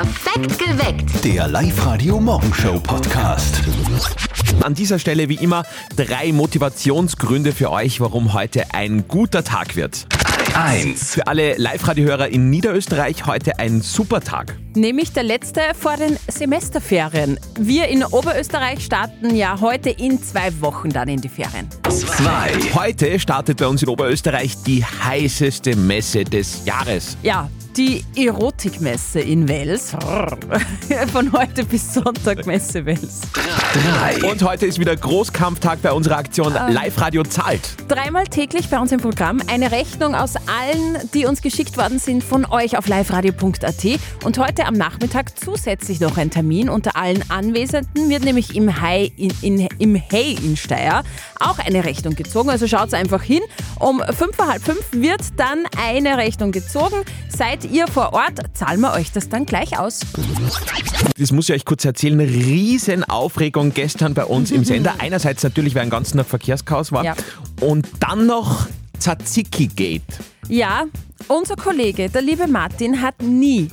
Perfekt geweckt. Der Live-Radio-Morgenshow-Podcast. An dieser Stelle wie immer drei Motivationsgründe für euch, warum heute ein guter Tag wird. 1. Für alle Live-Radio-Hörer in Niederösterreich heute ein super Tag. Nämlich der letzte vor den Semesterferien. Wir in Oberösterreich starten ja heute in zwei Wochen dann in die Ferien. 2. Heute startet bei uns in Oberösterreich die heißeste Messe des Jahres. Ja, die Erotikmesse in Wels. Von heute bis Sonntag Messe Wels. 3. Und heute ist wieder Großkampftag bei unserer Aktion Live-Radio zahlt. Dreimal täglich bei uns im Programm eine Rechnung aus allen, die uns geschickt worden sind von euch auf liveradio.at. Und heute am Nachmittag zusätzlich noch ein Termin unter allen Anwesenden wird nämlich im Hai in, in, im Hey in Steyr auch eine Rechnung gezogen. Also schaut einfach hin. Um fünf vor halb fünf wird dann eine Rechnung gezogen. Seid ihr vor Ort, zahlen wir euch das dann gleich aus. Das muss ich euch kurz erzählen. Riesen Aufregung gestern bei uns im Sender. Einerseits natürlich, weil ein ganzen Tag Verkehrschaos war. Ja. Und dann noch Tzatziki-Gate. Ja, unser Kollege, der liebe Martin, hat nie,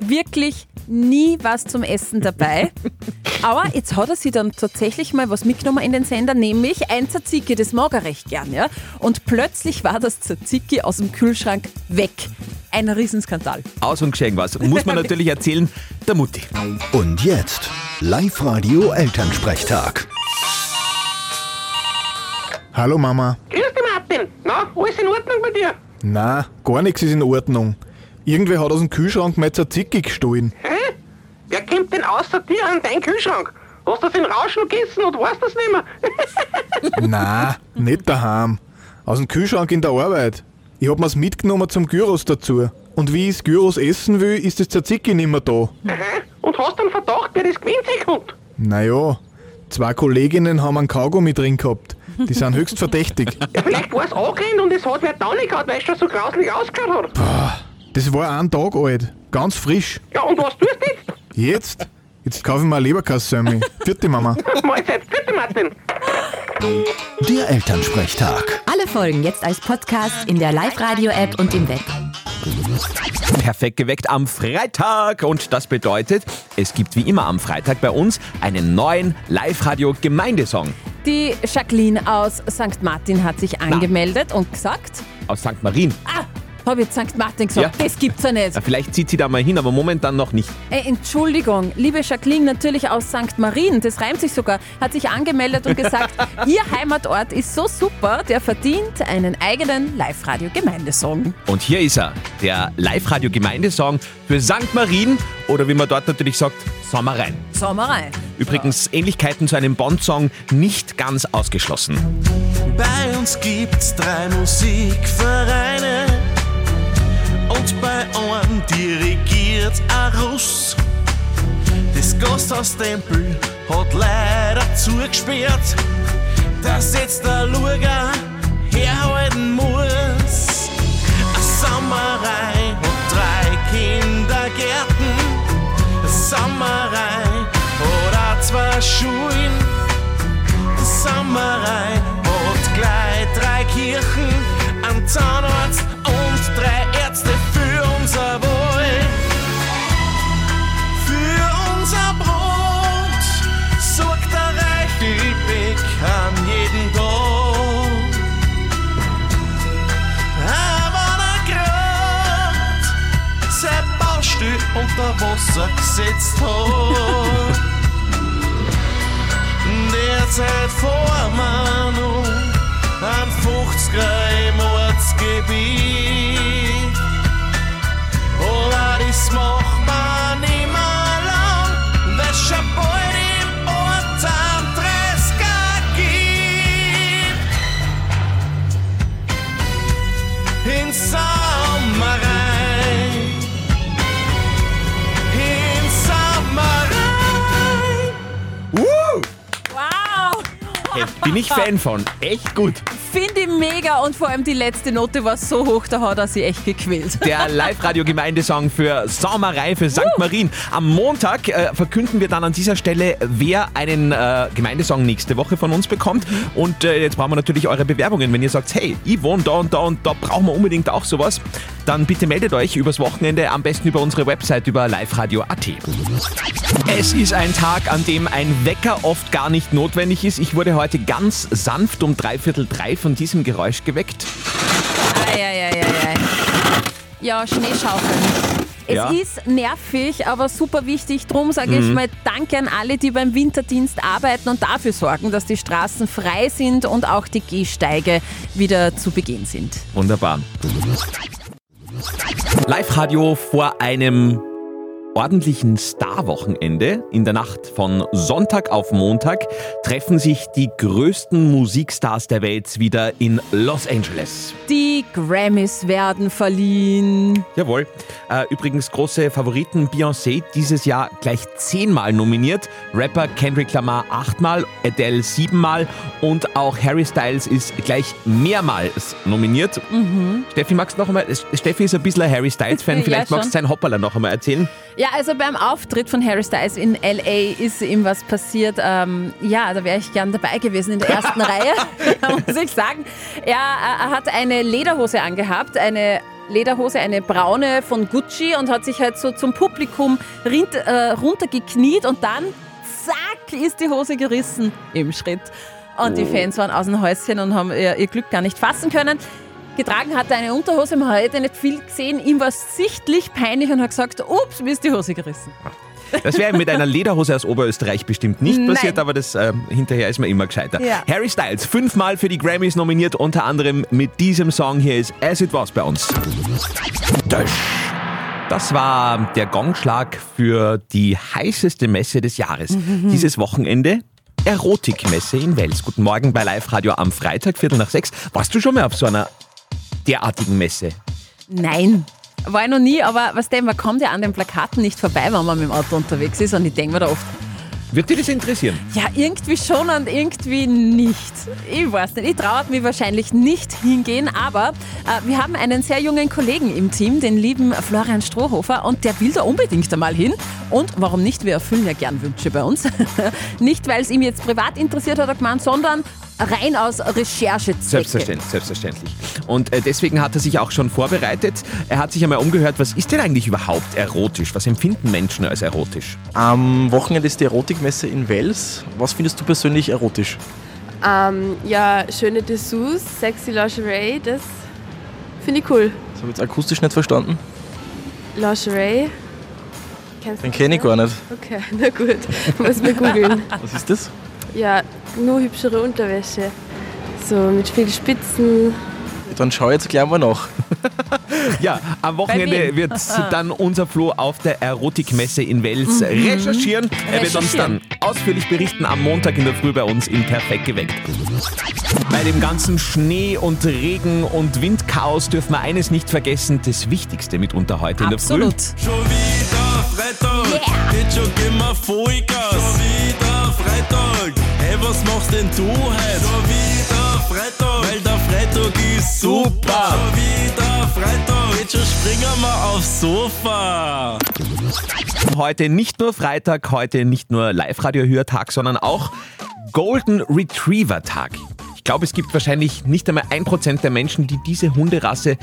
wirklich nie was zum Essen dabei. Aber jetzt hat er sich dann tatsächlich mal was mitgenommen in den Sender, nämlich ein Tzatziki, das mag er recht gern, ja. Und plötzlich war das Tzatziki aus dem Kühlschrank weg. Ein Riesenskandal. Aus und geschehen was. Muss man natürlich erzählen, der Mutti. Und jetzt Live-Radio-Elternsprechtag. Hallo Mama. Grüß dich, Martin. Na, alles in Ordnung bei dir? Na, gar nichts ist in Ordnung. Irgendwer hat aus dem Kühlschrank mein Tzatziki gestohlen. Außer dir an deinen Kühlschrank? Hast du das in Rauschen gegessen und weißt das nicht mehr? Na, nicht daheim. Aus dem Kühlschrank in der Arbeit. Ich hab mir's mitgenommen zum Gyros dazu. Und wie ich's Gyros essen will, ist das Tzatziki nicht mehr da. Aha. Und hast einen Verdacht, wer das gewinnt sich kommt? Naja, zwei Kolleginnen haben einen Kaugummi drin gehabt. Die sind höchst verdächtig. Ja, vielleicht war es angerannt und es hat wer da nicht gehabt, weil es schon so grauslich ausgeschaut hat. Das war ein Tag alt. Ganz frisch. Ja, und was tust du jetzt? Jetzt? Jetzt kaufe ich mir eine Leberkassemmel. Vierte Mama. Mahlzeit. Bitte, Martin. Der Elternsprechtag. Alle Folgen jetzt als Podcast in der Live-Radio-App und im Web. Perfekt geweckt am Freitag. Und das bedeutet, es gibt wie immer am Freitag bei uns einen neuen Live-Radio-Gemeindesong Die Jacqueline aus St. Martin hat sich angemeldet und gesagt, aus St. Marien. ah, hab jetzt St. Martin gesagt, Ja. das gibt's ja nicht. Ja, Vielleicht zieht sie da mal hin, aber momentan noch nicht. Ey, Entschuldigung, liebe Jacqueline, natürlich aus St. Marien, das reimt sich sogar, hat sich angemeldet und gesagt, ihr Heimatort ist so super, der verdient einen eigenen Live-Radio-Gemeindesong. Und hier ist er, der Live-Radio-Gemeindesong für St. Marien oder wie man dort natürlich sagt, Sommerein. Sommerei. Übrigens Ähnlichkeiten zu einem Bond-Song nicht ganz ausgeschlossen. Bei uns gibt's drei Musikvereine und bei einem dirigiert ein Russ. Das Gasthaus Tempel hat leider zugesperrt, dass jetzt der Luger herhalten muss. Eine Sommerei hat drei Kindergärten, eine Sommerei hat auch zwei Schulen. Sommerei hat gleich drei Kirchen, einen Zahnarzt Wasser gesetzt hat. Derzeit vor Manu an 50er im Ortsgebiet. Bin ich Fan von. Echt gut. Finde ich mega und vor allem die letzte Note war so hoch, da hat er sich echt gequält. Der Live-Radio-Gemeindesong für Sommerei für St. Marien. Am Montag äh, verkünden wir dann an dieser Stelle, wer einen äh, Gemeindesong nächste Woche von uns bekommt. Und äh, jetzt brauchen wir natürlich eure Bewerbungen. Wenn ihr sagt, hey, ich wohne da und da und da brauchen wir unbedingt auch sowas, dann bitte meldet euch übers Wochenende, am besten über unsere Website über liveradio.at. Es ist ein Tag, an dem ein Wecker oft gar nicht notwendig ist. Ich wurde heute ganz sanft um dreiviertel drei von diesem Geräusch geweckt. Eieieiei. Ja, Schneeschaufeln. Es Ja. ist nervig, aber super wichtig. Drum sage ich mal Danke an alle, die beim Winterdienst arbeiten und dafür sorgen, dass die Straßen frei sind und auch die Gehsteige wieder zu begehen sind. Wunderbar. Live-Radio vor einem ordentlichen Star-Wochenende. In der Nacht von Sonntag auf Montag treffen sich die größten Musikstars der Welt wieder in Los Angeles. Die Grammys werden verliehen. Jawohl. Äh, übrigens große Favoriten Beyoncé dieses Jahr gleich zehnmal nominiert. Rapper Kendrick Lamar achtmal, Adele siebenmal und auch Harry Styles ist gleich mehrmals nominiert. Steffi, magst du noch einmal? Steffi ist ein bisschen ein Harry Styles-Fan. Ja, Vielleicht magst schon. du sein Hoppala noch einmal erzählen. Ja, also beim Auftritt von Harry Styles in L.A. ist ihm was passiert. Ähm, ja, da wäre ich gern dabei gewesen in der ersten Reihe, muss ich sagen. Er, er hat eine Lederhose angehabt, eine Lederhose, eine braune von Gucci und hat sich halt so zum Publikum rint, äh, runtergekniet und dann, zack, ist die Hose gerissen im Schritt. Und die Fans waren aus dem Häuschen und haben ihr, ihr Glück gar nicht fassen können. Getragen hat er eine Unterhose, man hat nicht viel gesehen. Ihm war es sichtlich peinlich und hat gesagt, ups, mir ist die Hose gerissen. Das wäre mit einer Lederhose aus Oberösterreich bestimmt nicht Nein. passiert, aber das ähm, hinterher ist man immer gescheiter. Ja. Harry Styles, fünfmal für die Grammys nominiert, unter anderem mit diesem Song hier ist As It Was bei uns. Das war der Gongschlag für die heißeste Messe des Jahres. Dieses Wochenende Erotikmesse in Wels. Guten Morgen bei Live Radio am Freitag, Viertel nach sechs. Warst du schon mal auf so einer derartigen Messe? Nein, war ich noch nie, aber was denn, man kommt ja an den Plakaten nicht vorbei, wenn man mit dem Auto unterwegs ist und ich denke mir da oft, Wird dir das interessieren? ja, irgendwie schon und irgendwie nicht. Ich weiß nicht, ich traue mich wahrscheinlich nicht hingehen, aber äh, wir haben einen sehr jungen Kollegen im Team, den lieben Florian Strohhofer und der will da unbedingt einmal hin. Und warum nicht, wir erfüllen ja gern Wünsche bei uns. nicht, weil es ihm jetzt privat interessiert hat, er gemeint, sondern rein aus Recherchezwecke. Selbstverständlich, selbstverständlich. Und äh, deswegen hat er sich auch schon vorbereitet. Er hat sich einmal umgehört, was ist denn eigentlich überhaupt erotisch? Was empfinden Menschen als erotisch? Am Wochenende ist die Erotikmesse in Wels. Was findest du persönlich erotisch? Ähm, ja, schöne Dessous, sexy Lingerie, das finde ich cool. Das habe ich jetzt akustisch nicht verstanden. Lingerie. Kennst du Den kenne ich gar nicht. Okay, na gut. Muss mir googeln. Was ist das? Ja, nur hübschere Unterwäsche. So mit viel Spitzen. Dann schau jetzt gleich mal nach. Ja, am Wochenende wird dann unser Flo auf der Erotikmesse in Wels recherchieren. Er wird uns dann ausführlich berichten am Montag in der Früh bei uns in Perfekt geweckt. Bei dem ganzen Schnee und Regen und Windchaos dürfen wir eines nicht vergessen, das Wichtigste mitunter heute in der Früh. Absolut. Schon wieder Freitag, geht schon immer Vollgas. Schon wieder Freitag, hey, was machst denn du heute? Schon wieder Freitag, weil der Freitag ist super. Schon wieder Freitag, jetzt schon springen wir aufs Sofa. Heute nicht nur Freitag, heute nicht nur Live-Radio-Hörtag, sondern auch Golden Retriever-Tag. Ich glaube, es gibt wahrscheinlich nicht einmal ein Prozent der Menschen, die diese Hunderasse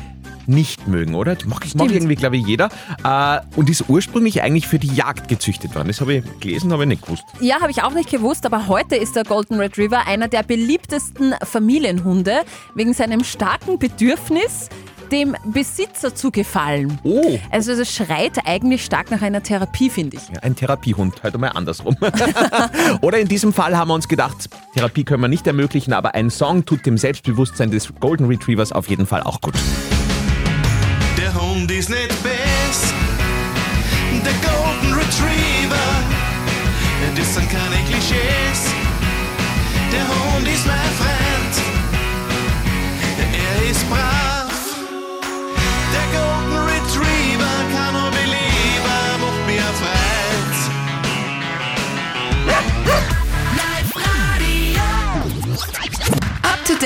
nicht mögen, oder? Die mag, mag irgendwie, glaube ich, jeder. Äh, und ist ursprünglich eigentlich für die Jagd gezüchtet worden. Das habe ich gelesen, habe ich nicht gewusst. Ja, habe ich auch nicht gewusst, aber heute ist der Golden Retriever einer der beliebtesten Familienhunde wegen seinem starken Bedürfnis, dem Besitzer zu gefallen. Oh. Also es schreit eigentlich stark nach einer Therapie, finde ich. Ja, ein Therapiehund, halt einmal andersrum. Oder in diesem Fall haben wir uns gedacht, Therapie können wir nicht ermöglichen, aber ein Song tut dem Selbstbewusstsein des Golden Retrievers auf jeden Fall auch gut. Der Hund ist nicht best, der Golden Retriever. Das sind keine Klischees. Der Hund ist mein Freund,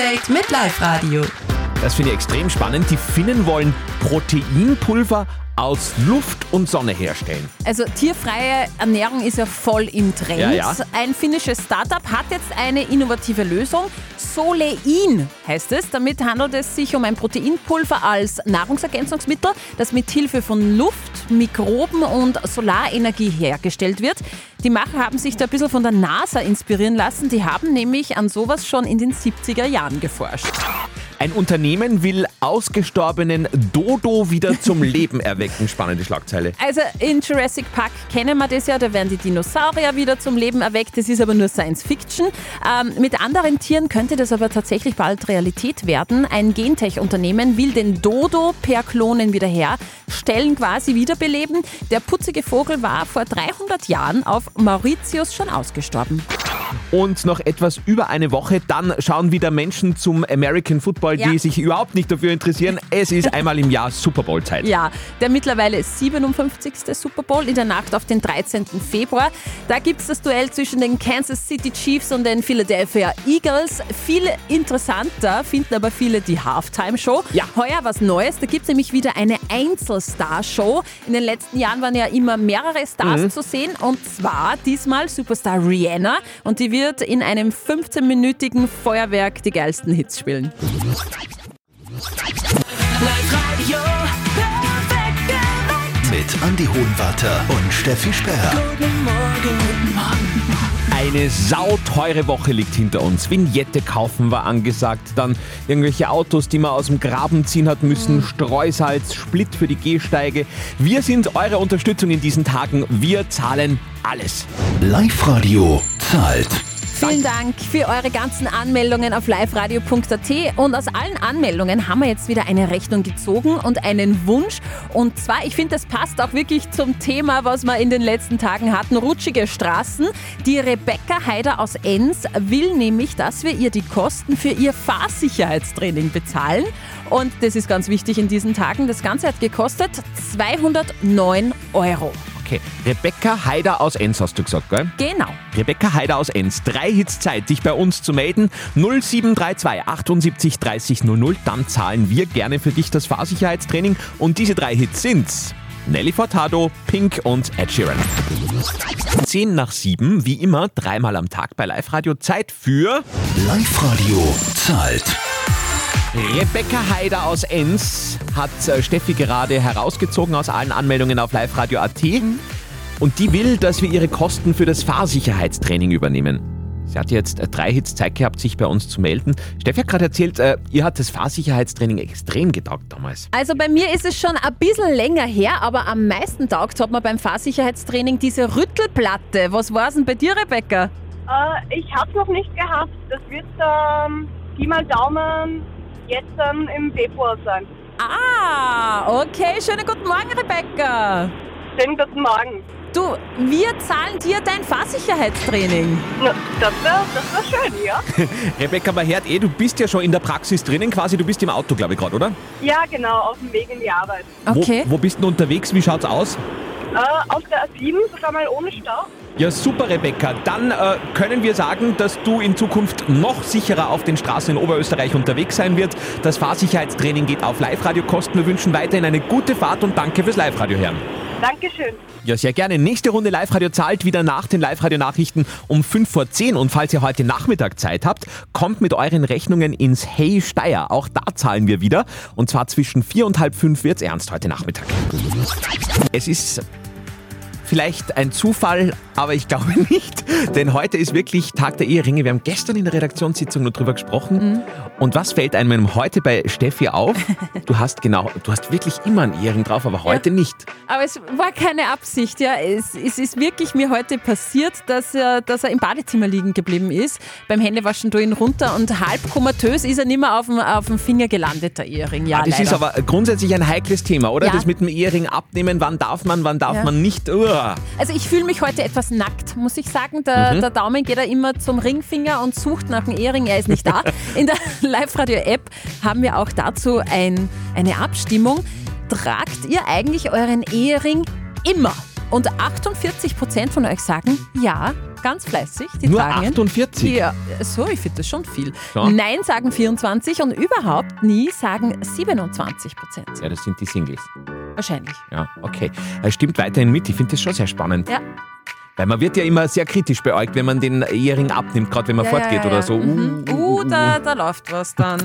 Up to date mit Live Radio. Das finde ich extrem spannend. Die Finnen wollen Proteinpulver aus Luft und Sonne herstellen. Also tierfreie Ernährung ist ja voll im Trend. Ja, ja. Ein finnisches Startup hat jetzt eine innovative Lösung. Solein heißt es. Damit handelt es sich um ein Proteinpulver als Nahrungsergänzungsmittel, das mit Hilfe von Luft, Mikroben und Solarenergie hergestellt wird. Die Macher haben sich da ein bisschen von der NASA inspirieren lassen. Die haben nämlich an sowas schon in den 70er Jahren geforscht. Ein Unternehmen will ausgestorbenen Dodo wieder zum Leben erwecken. Spannende Schlagzeile. Also in Jurassic Park kennen wir das ja, da werden die Dinosaurier wieder zum Leben erweckt. Das ist aber nur Science Fiction. Ähm, mit anderen Tieren könnte das aber tatsächlich bald Realität werden. Ein Gentech-Unternehmen will den Dodo per Klonen wieder herstellen, quasi wiederbeleben. Der putzige Vogel war vor 300 Jahren auf Mauritius schon ausgestorben. Und noch etwas über eine Woche, dann schauen wieder Menschen zum American Football, Ja. die sich überhaupt nicht dafür interessieren. Es ist einmal im Jahr Super Bowl Zeit. Ja, der mittlerweile 57. Super Bowl in der Nacht auf den 13. Februar. Da gibt es das Duell zwischen den Kansas City Chiefs und den Philadelphia Eagles. Viel interessanter finden aber viele die Halftime-Show. Ja. Heuer was Neues, da gibt es nämlich wieder eine Einzelstar-Show. In den letzten Jahren waren ja immer mehrere Stars zu sehen und zwar diesmal Superstar Rihanna und die wird in einem 15-minütigen Feuerwerk die geilsten Hits spielen. Mit Andy Hohenwarter und Steffi Speer. Eine sauteure Woche liegt hinter uns. Vignette kaufen war angesagt, dann irgendwelche Autos, die man aus dem Graben ziehen hat müssen, Streusalz, Split für die Gehsteige. Wir sind eure Unterstützung in diesen Tagen. Wir zahlen alles. Live-Radio zahlt. Vielen Dank für eure ganzen Anmeldungen auf liveradio.at. Und aus allen Anmeldungen haben wir jetzt wieder eine Rechnung gezogen und einen Wunsch. Und zwar, ich finde, das passt auch wirklich zum Thema, was wir in den letzten Tagen hatten: rutschige Straßen. Die Rebecca Heider aus Enns will nämlich, dass wir ihr die Kosten für ihr Fahrsicherheitstraining bezahlen. Und das ist ganz wichtig in diesen Tagen. Das Ganze hat gekostet 209 Euro. Okay, Rebecca Haider aus Enns hast du gesagt, gell? Genau. Rebecca Haider aus Enns. Drei Hits Zeit, dich bei uns zu melden. 0732 78 30 00. Dann zahlen wir gerne für dich das Fahrsicherheitstraining. Und diese drei Hits sind Nelly Furtado, Pink und Ed Sheeran. 10 nach 7, wie immer, dreimal am Tag bei Live Radio. Zeit für Live-Radio zahlt. Rebecca Haider aus Enns hat äh, Steffi gerade herausgezogen aus allen Anmeldungen auf liveradio.at und die will, dass wir ihre Kosten für das Fahrsicherheitstraining übernehmen. Sie hat jetzt äh, drei Hits Zeit gehabt, sich bei uns zu melden. Steffi hat gerade erzählt, äh, ihr hat das Fahrsicherheitstraining extrem getaugt damals. Also bei mir ist es schon ein bisschen länger her, aber am meisten taugt hat man beim Fahrsicherheitstraining diese Rüttelplatte. Was war's denn bei dir, Rebecca? Äh, ich habe noch nicht gehabt. Das wird ähm, Pi mal Daumen jetzt ähm, im Februar sein. Ah, okay. Schönen guten Morgen, Rebecca. Schönen guten Morgen. Du, wir zahlen dir dein Fahrsicherheitstraining. Na, das wäre das wär schön, ja? Rebecca, man hört eh, du bist ja schon in der Praxis drinnen quasi, du bist im Auto, glaube ich, gerade, oder? Ja, genau, auf dem Weg in die Arbeit. Okay. Wo, wo bist du denn unterwegs? Wie schaut's aus? Äh, auf der A7 sogar mal ohne Stau. Ja, super, Rebecca. Dann äh, können wir sagen, dass du in Zukunft noch sicherer auf den Straßen in Oberösterreich unterwegs sein wird. Das Fahrsicherheitstraining geht auf Live-Radio-Kosten. Wir wünschen weiterhin eine gute Fahrt und danke fürs Live-Radio hören. Dankeschön. Ja, sehr gerne. Nächste Runde Live-Radio zahlt wieder nach den Live-Radio-Nachrichten um 5 vor 10. Und falls ihr heute Nachmittag Zeit habt, kommt mit euren Rechnungen ins Hey Steier. Auch da zahlen wir wieder. Und zwar zwischen 4 und halb 5 wird's ernst heute Nachmittag. Es ist vielleicht ein Zufall, aber ich glaube nicht. Denn heute ist wirklich Tag der Eheringe. Wir haben gestern in der Redaktionssitzung nur drüber gesprochen. Und was fällt einem heute bei Steffi auf? Du hast genau, du hast wirklich immer einen Ehering drauf, aber heute nicht. Aber es war keine Absicht, ja. Es, es ist wirklich mir heute passiert, dass er, dass er im Badezimmer liegen geblieben ist. Beim Händewaschen durch ihn runter und halb komatös ist er nicht mehr auf dem, auf dem Finger gelandet, der Ehering. Ja, Ah, das ist leider. aber grundsätzlich ein heikles Thema, oder? Ja. Das mit dem Ehering abnehmen, wann darf man, wann darf Ja. man nicht. Uah. Also ich fühle mich heute etwas nackt, muss ich sagen. Der, Mhm. der Daumen geht da immer zum Ringfinger und sucht nach dem Ehering. Er ist nicht da. In der Live-Radio-App haben wir auch dazu ein, eine Abstimmung. Tragt ihr eigentlich euren Ehering immer? Und 48% von euch sagen ja, ganz fleißig. Die Nur tragen ihn. 48? Ja, so, ich finde das schon viel. Ja. Nein sagen 24 und überhaupt nie sagen 27 Prozent. Ja, das sind die Singles. Wahrscheinlich. Ja, okay. Er stimmt weiterhin mit. Ich finde das schon sehr spannend. Ja. Weil man wird ja immer sehr kritisch beäugt, wenn man den Ehering abnimmt, gerade wenn man Ja, fortgeht ja, ja, oder so. Mhm. Uh, da, da läuft was dann.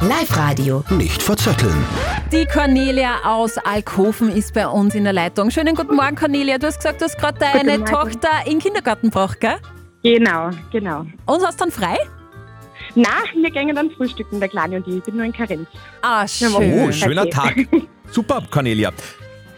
Live-Radio. Nicht verzetteln. Die Cornelia aus Alkoven ist bei uns in der Leitung. Schönen guten Morgen, Cornelia. Du hast gesagt, du hast gerade deine. Tochter in den Kindergarten gebracht, gell? Genau, genau. Und hast dann frei? Na, wir gehen dann frühstücken, der Kleine und ich. Ich bin nur in Karenz. Ah, schön. Oh, schöner Tag. Super, Cornelia.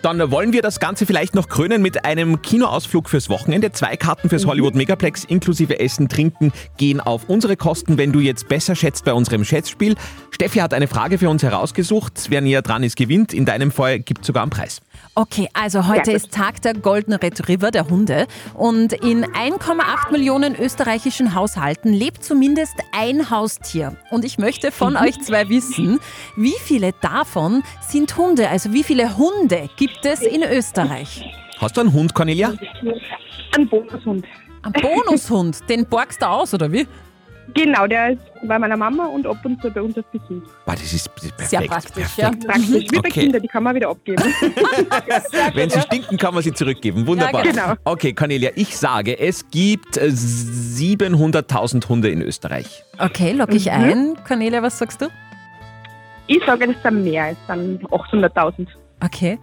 Dann wollen wir das Ganze vielleicht noch krönen mit einem Kinoausflug fürs Wochenende. Zwei Karten fürs Hollywood Megaplex inklusive Essen, Trinken gehen auf unsere Kosten, wenn du jetzt besser schätzt bei unserem Schätzspiel. Steffi hat eine Frage für uns herausgesucht. Wer näher dran ist, gewinnt. In deinem Fall gibt es sogar einen Preis. Okay, also heute Ja, gut. ist Tag der Golden Retriever, der Hunde. Und in 1,8 Millionen österreichischen Haushalten lebt zumindest ein Haustier. Und ich möchte von euch zwei wissen, wie viele davon sind Hunde? Also wie viele Hunde gibt es in Österreich? Hast du einen Hund, Cornelia? Ein Bonushund. Ein Bonushund, den borgst du aus, oder wie? Genau, der ist bei meiner Mama und ab und zu bei uns auf Besuch. Boah, das ist, perfekt. Sehr praktisch, perfekt. Praktisch, wie bei Okay. Kindern, die kann man wieder abgeben. Wenn sie stinken, kann man sie zurückgeben. Wunderbar. Ja, genau. Okay, Cornelia, ich sage, es gibt äh, 700.000 Hunde in Österreich. Okay, lock ich ein. Cornelia, was sagst du? ich sage, das sind mehr, es sind 800.000. Okay.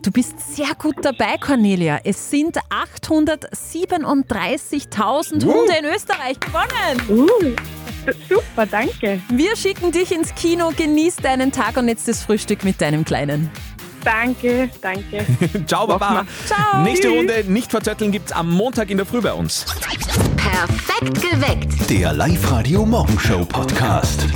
Du bist sehr gut dabei, Cornelia. Es sind 837.000 Hunde in Österreich gewonnen. Uh, super, danke. Wir schicken dich ins Kino, genieß deinen Tag und jetzt das Frühstück mit deinem Kleinen. Danke, danke. Ciao, Baba. Ciao. Nächste Runde, nicht verzötteln, gibt's am Montag in der Früh bei uns. Perfekt geweckt. Der Live-Radio Morgenshow Podcast.